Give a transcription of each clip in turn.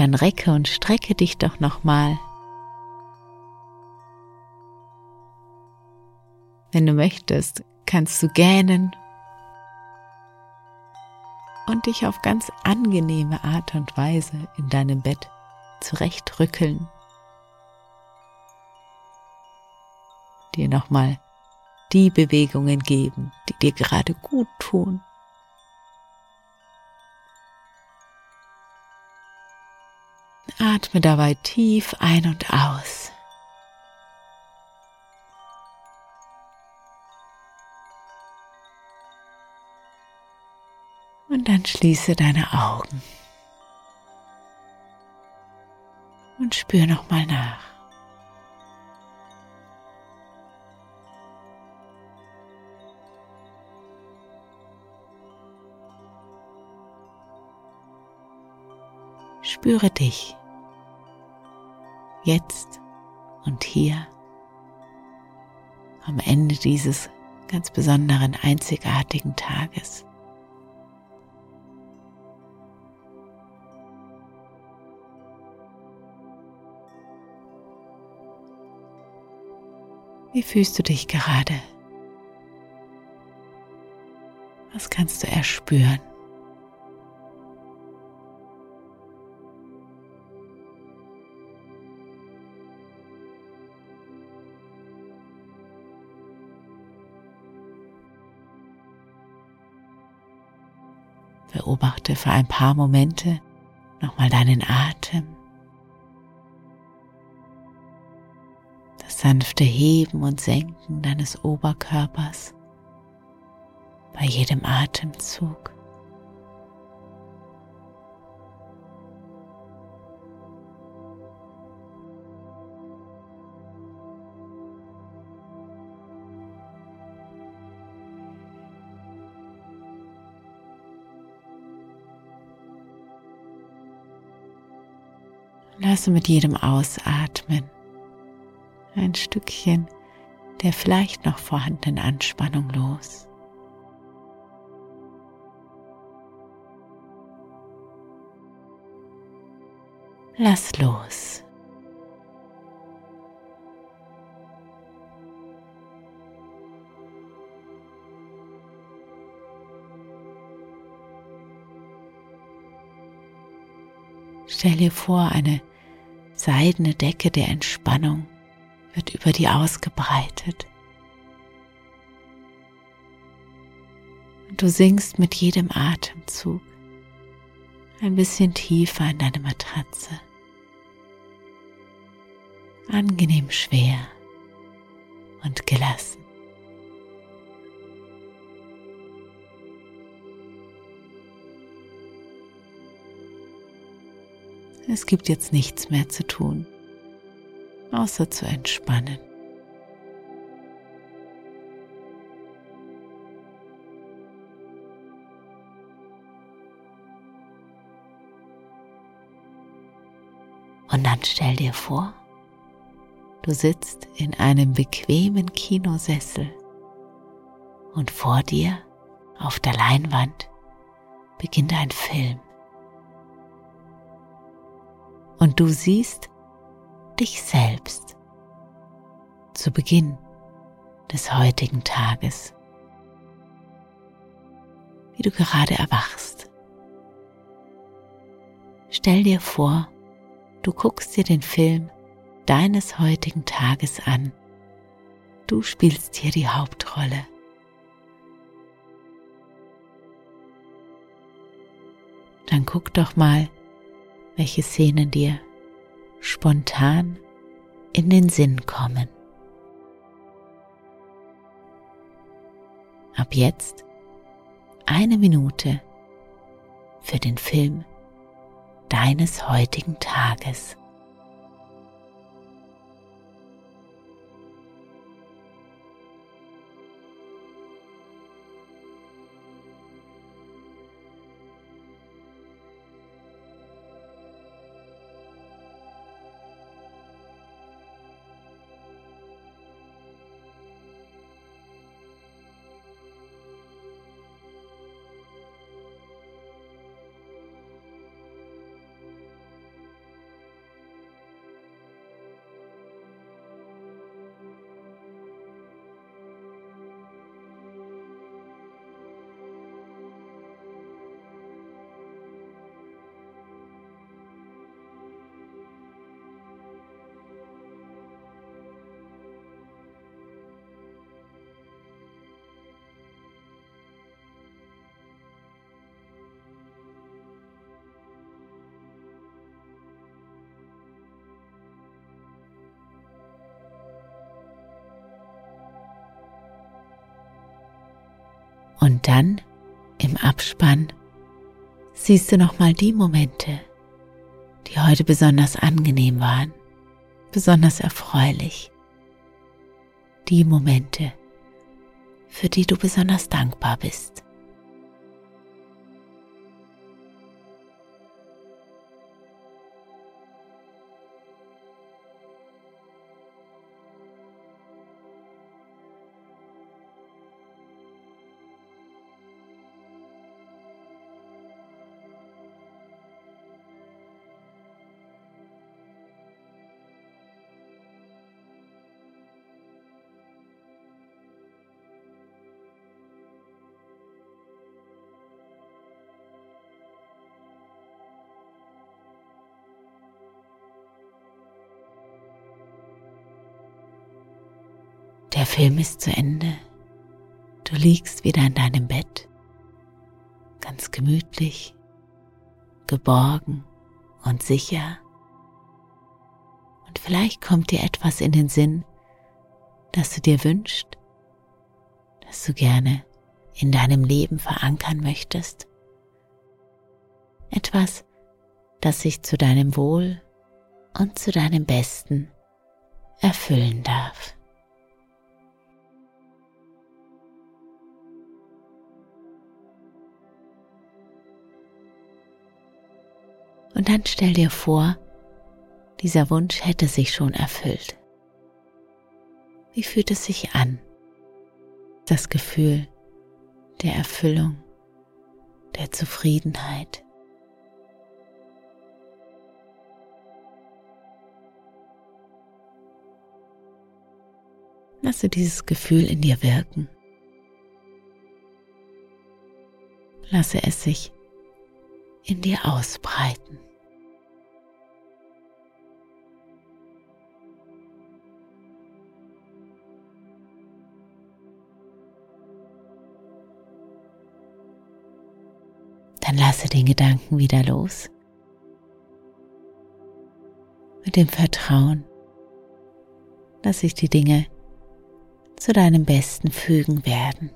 Dann recke und strecke dich doch nochmal. Wenn du möchtest, kannst du gähnen und dich auf ganz angenehme Art und Weise in deinem Bett zurechtrückeln. Dir nochmal die Bewegungen geben, die dir gerade gut tun. Atme dabei tief ein und aus. Und dann schließe deine Augen und spür noch mal nach. Spüre dich jetzt und hier am Ende dieses ganz besonderen, einzigartigen Tages. Wie fühlst du dich gerade? Was kannst du erspüren? Beobachte für ein paar Momente nochmal deinen Atem. Das sanfte Heben und Senken deines Oberkörpers bei jedem Atemzug. Lasse mit jedem Ausatmen ein Stückchen der vielleicht noch vorhandenen Anspannung los. Lass los. Stell dir vor, eine seidene Decke der Entspannung wird über dir ausgebreitet. Und du sinkst mit jedem Atemzug ein bisschen tiefer in deine Matratze. Angenehm schwer und gelassen. Es gibt jetzt nichts mehr zu tun, außer zu entspannen. Und dann stell dir vor, du sitzt in einem bequemen Kinosessel und vor dir auf der Leinwand beginnt ein Film. Und du siehst, dich selbst zu Beginn des heutigen Tages, wie du gerade erwachst. Stell dir vor, du guckst dir den Film deines heutigen Tages an. Du spielst hier die Hauptrolle. Dann guck doch mal, welche Szenen dir spontan in den Sinn kommen. Ab jetzt eine Minute für den Film deines heutigen Tages. Und dann im Abspann siehst du nochmal die Momente, die heute besonders angenehm waren, besonders erfreulich. Die Momente, für die du besonders dankbar bist. Film ist zu Ende. Du liegst wieder in deinem Bett, ganz gemütlich, geborgen und sicher. Und vielleicht kommt dir etwas in den Sinn, das du dir wünschst, das du gerne in deinem Leben verankern möchtest. Etwas, das sich zu deinem Wohl und zu deinem Besten erfüllen darf. Und dann stell dir vor, dieser Wunsch hätte sich schon erfüllt. Wie fühlt es sich an? Das Gefühl der Erfüllung, der Zufriedenheit. Lasse dieses Gefühl in dir wirken. Lasse es sich in dir ausbreiten. Dann lasse den Gedanken wieder los. Mit dem Vertrauen, dass sich die Dinge zu deinem Besten fügen werden.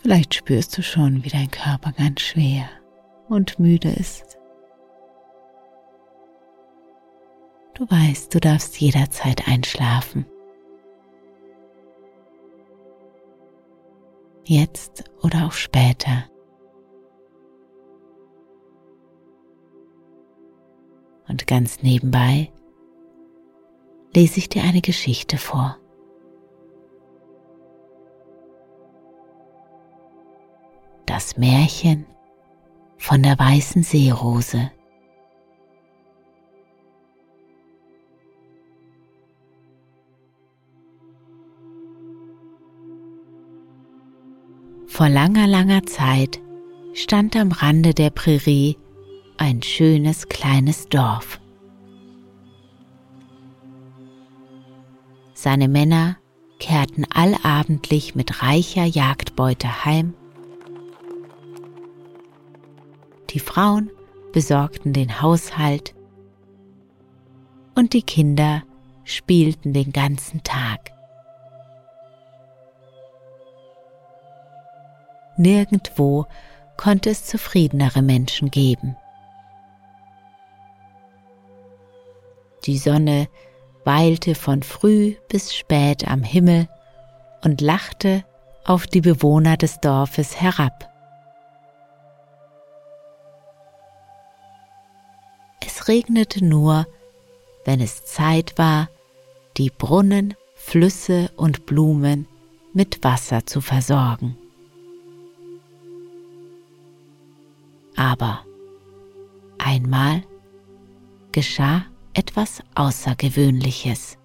Vielleicht spürst du schon, wie dein Körper ganz schwer und müde ist. Du weißt, du darfst jederzeit einschlafen. Jetzt oder auch später. Und ganz nebenbei lese ich dir eine Geschichte vor. das Märchen von der weißen Seerose. Vor langer, langer Zeit stand am Rande der Prärie ein schönes kleines Dorf. Seine Männer kehrten allabendlich mit reicher Jagdbeute heim. Die Frauen besorgten den Haushalt und die Kinder spielten den ganzen Tag. Nirgendwo konnte es zufriedenere Menschen geben. Die Sonne weilte von früh bis spät am Himmel und lachte auf die Bewohner des Dorfes herab. Es regnete nur, wenn es Zeit war, die Brunnen, Flüsse und Blumen mit Wasser zu versorgen. Aber einmal geschah etwas Außergewöhnliches.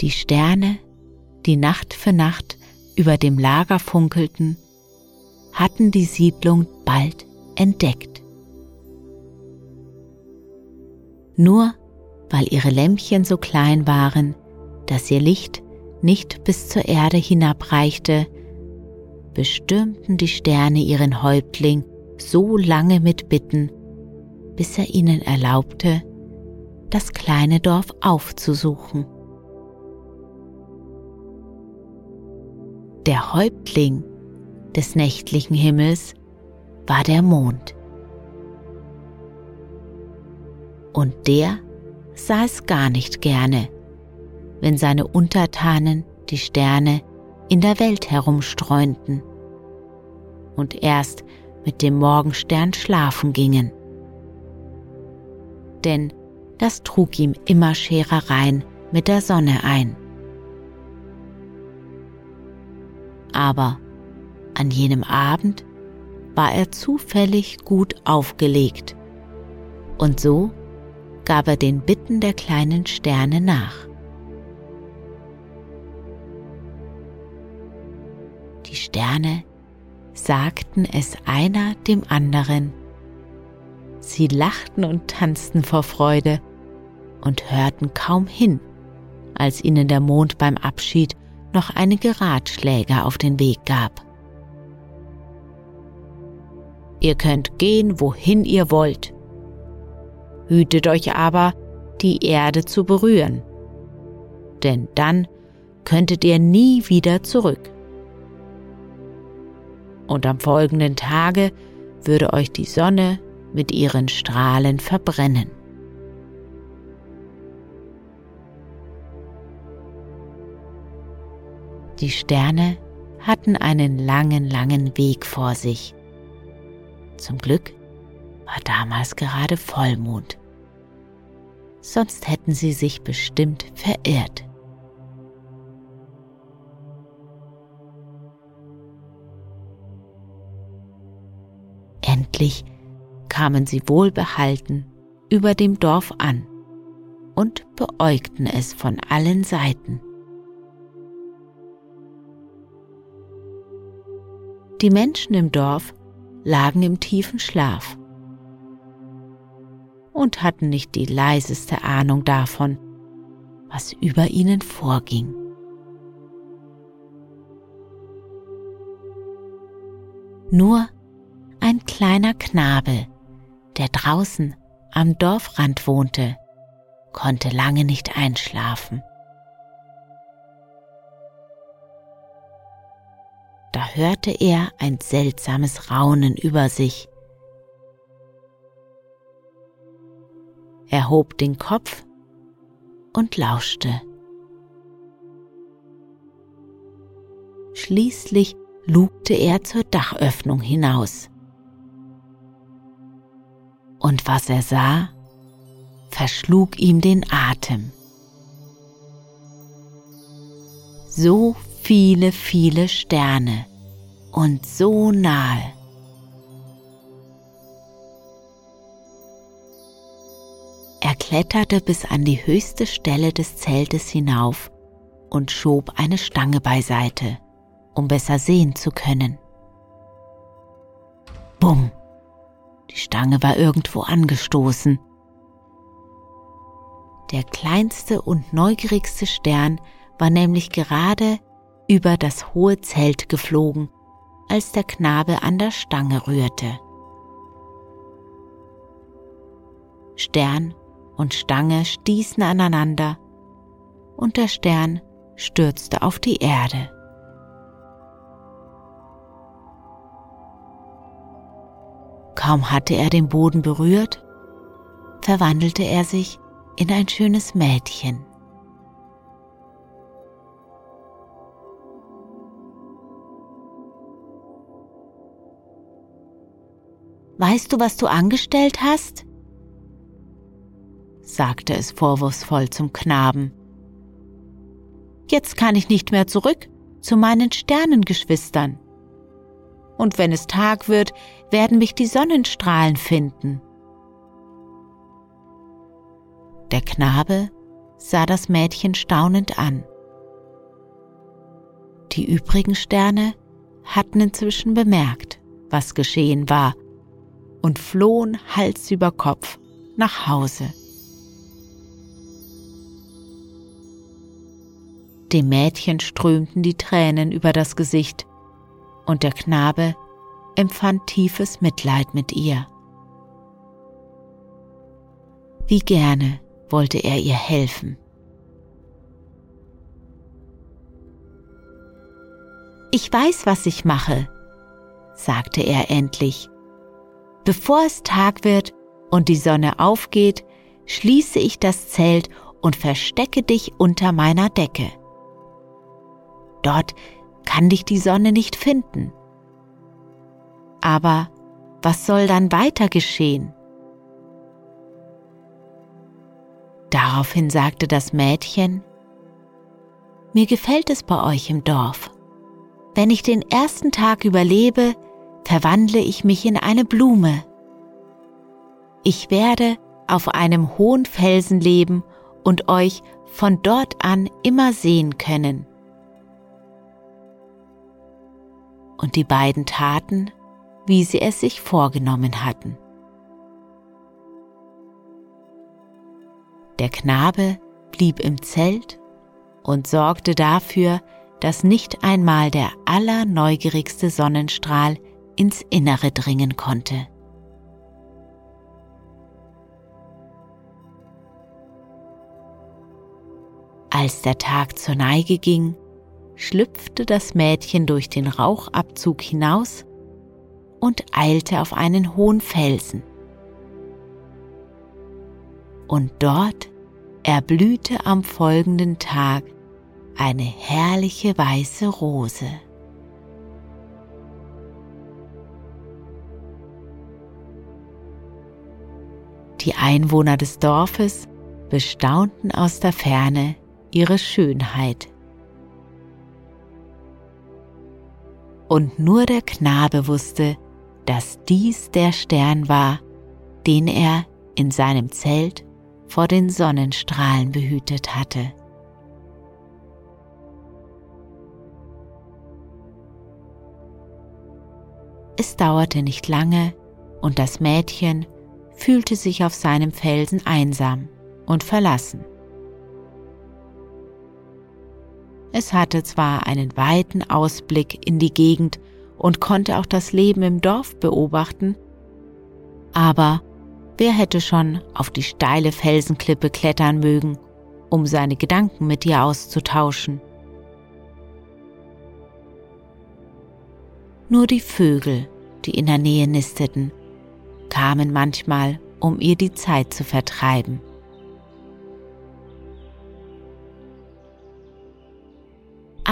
Die Sterne, die Nacht für Nacht über dem Lager funkelten, hatten die Siedlung bald entdeckt. Nur weil ihre Lämpchen so klein waren, dass ihr Licht nicht bis zur Erde hinabreichte, bestürmten die Sterne ihren Häuptling so lange mit Bitten, bis er ihnen erlaubte, das kleine Dorf aufzusuchen. Der Häuptling des nächtlichen Himmels war der Mond. Und der sah es gar nicht gerne, wenn seine Untertanen die Sterne in der Welt herumstreunten und erst mit dem Morgenstern schlafen gingen. Denn das trug ihm immer Scherereien mit der Sonne ein. Aber an jenem Abend war er zufällig gut aufgelegt, und so gab er den Bitten der kleinen Sterne nach. Die Sterne sagten es einer dem anderen. Sie lachten und tanzten vor Freude und hörten kaum hin, als ihnen der Mond beim Abschied noch einige Ratschläge auf den Weg gab. Ihr könnt gehen, wohin ihr wollt. Hütet euch aber, die Erde zu berühren, denn dann könntet ihr nie wieder zurück und am folgenden Tage würde euch die Sonne mit ihren Strahlen verbrennen. Die Sterne hatten einen langen, langen Weg vor sich. Zum Glück war damals gerade Vollmond. Sonst hätten sie sich bestimmt verirrt. Endlich kamen sie wohlbehalten über dem Dorf an und beäugten es von allen Seiten. Die Menschen im Dorf lagen im tiefen Schlaf und hatten nicht die leiseste Ahnung davon, was über ihnen vorging. Nur ein kleiner Knabe, der draußen am Dorfrand wohnte, konnte lange nicht einschlafen. Da hörte er ein seltsames Raunen über sich. Er hob den Kopf und lauschte. Schließlich lugte er zur Dachöffnung hinaus und was er sah, verschlug ihm den Atem. So viele, viele Sterne und so nahe. Er kletterte bis an die höchste Stelle des Zeltes hinauf und schob eine Stange beiseite, um besser sehen zu können. Bumm! Die Stange war irgendwo angestoßen. Der kleinste und neugierigste Stern war nämlich gerade über das hohe Zelt geflogen, als der Knabe an der Stange rührte. Stern und Stange stießen aneinander und der Stern stürzte auf die Erde. Kaum hatte er den Boden berührt, verwandelte er sich in ein schönes Mädchen. Weißt du, was du angestellt hast? sagte es vorwurfsvoll zum Knaben. Jetzt kann ich nicht mehr zurück zu meinen Sternengeschwistern. Und wenn es Tag wird, werden mich die Sonnenstrahlen finden. Der Knabe sah das Mädchen staunend an. Die übrigen Sterne hatten inzwischen bemerkt, was geschehen war und flohen Hals über Kopf nach Hause. Dem Mädchen strömten die Tränen über das Gesicht und der Knabe empfand tiefes Mitleid mit ihr. Wie gerne wollte er ihr helfen. Ich weiß, was ich mache, sagte er endlich Bevor es Tag wird und die Sonne aufgeht, schließe ich das Zelt und verstecke dich unter meiner Decke. Dort kann dich die Sonne nicht finden. Aber was soll dann weiter geschehen? Daraufhin sagte das Mädchen, mir gefällt es bei euch im Dorf. Wenn ich den ersten Tag überlebe, verwandle ich mich in eine Blume. Ich werde auf einem hohen Felsen leben und euch von dort an immer sehen können. Und die beiden taten, wie sie es sich vorgenommen hatten. Der Knabe blieb im Zelt und sorgte dafür, dass nicht einmal der allerneugierigste Sonnenstrahl ins Innere dringen konnte. Als der Tag zur Neige ging, schlüpfte das Mädchen durch den Rauchabzug hinaus und eilte auf einen hohen Felsen. Und dort erblühte am folgenden Tag eine herrliche weiße Rose. Die Einwohner des Dorfes bestaunten aus der Ferne ihre Schönheit. Und nur der Knabe wusste, dass dies der Stern war, den er in seinem Zelt vor den Sonnenstrahlen behütet hatte. Es dauerte nicht lange und das Mädchen fühlte sich auf seinem Felsen einsam und verlassen. Es hatte zwar einen weiten Ausblick in die Gegend und konnte auch das Leben im Dorf beobachten, aber wer hätte schon auf die steile Felsenklippe klettern mögen, um seine Gedanken mit ihr auszutauschen? Nur die Vögel, die in der Nähe nisteten, kamen manchmal, um ihr die Zeit zu vertreiben.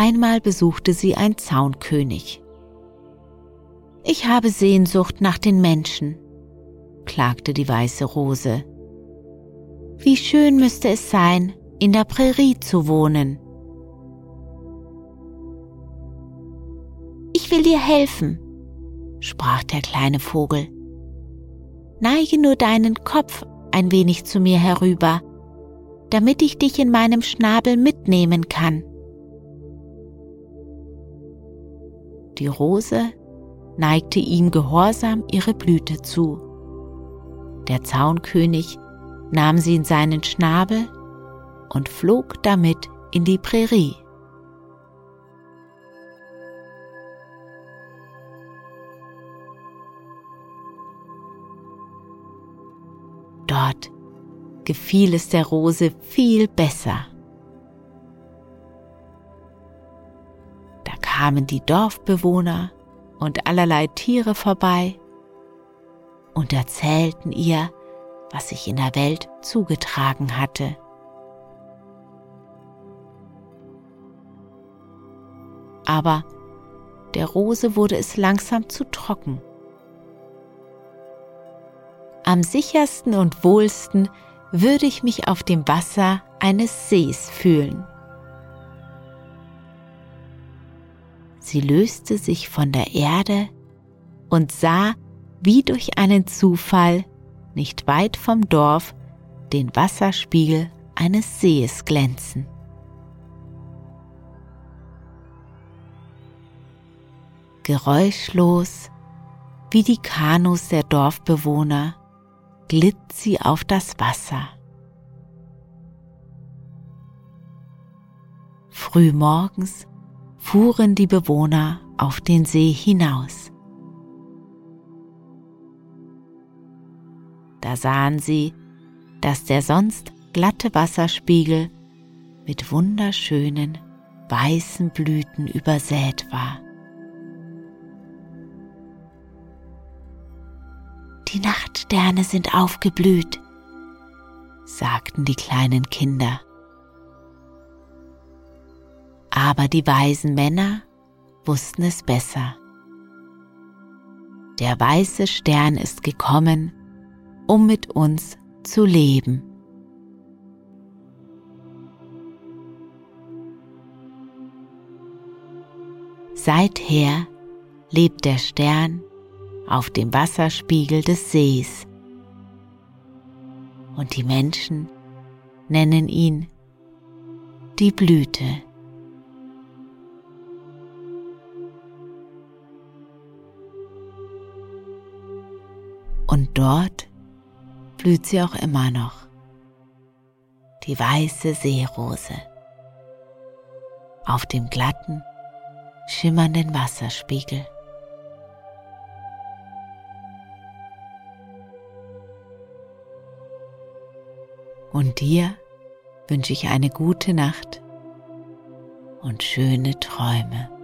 Einmal besuchte sie ein Zaunkönig. Ich habe Sehnsucht nach den Menschen, klagte die weiße Rose. Wie schön müsste es sein, in der Prärie zu wohnen. Ich will dir helfen, sprach der kleine Vogel. Neige nur deinen Kopf ein wenig zu mir herüber, damit ich dich in meinem Schnabel mitnehmen kann. Die Rose neigte ihm gehorsam ihre Blüte zu. Der Zaunkönig nahm sie in seinen Schnabel und flog damit in die Prärie. Dort gefiel es der Rose viel besser. Kamen die Dorfbewohner und allerlei Tiere vorbei und erzählten ihr, was sich in der Welt zugetragen hatte. Aber der Rose wurde es langsam zu trocken. Am sichersten und wohlsten würde ich mich auf dem Wasser eines Sees fühlen. Sie löste sich von der Erde und sah, wie durch einen Zufall, nicht weit vom Dorf, den Wasserspiegel eines Sees glänzen. Geräuschlos, wie die Kanus der Dorfbewohner, glitt sie auf das Wasser. Frühmorgens fuhren die Bewohner auf den See hinaus. Da sahen sie, dass der sonst glatte Wasserspiegel mit wunderschönen weißen Blüten übersät war. Die Nachtsterne sind aufgeblüht, sagten die kleinen Kinder. Aber die weisen Männer wussten es besser. Der weiße Stern ist gekommen, um mit uns zu leben. Seither lebt der Stern auf dem Wasserspiegel des Sees. Und die Menschen nennen ihn die Blüte. Dort blüht sie auch immer noch, die weiße Seerose, auf dem glatten, schimmernden Wasserspiegel. Und dir wünsche ich eine gute Nacht und schöne Träume.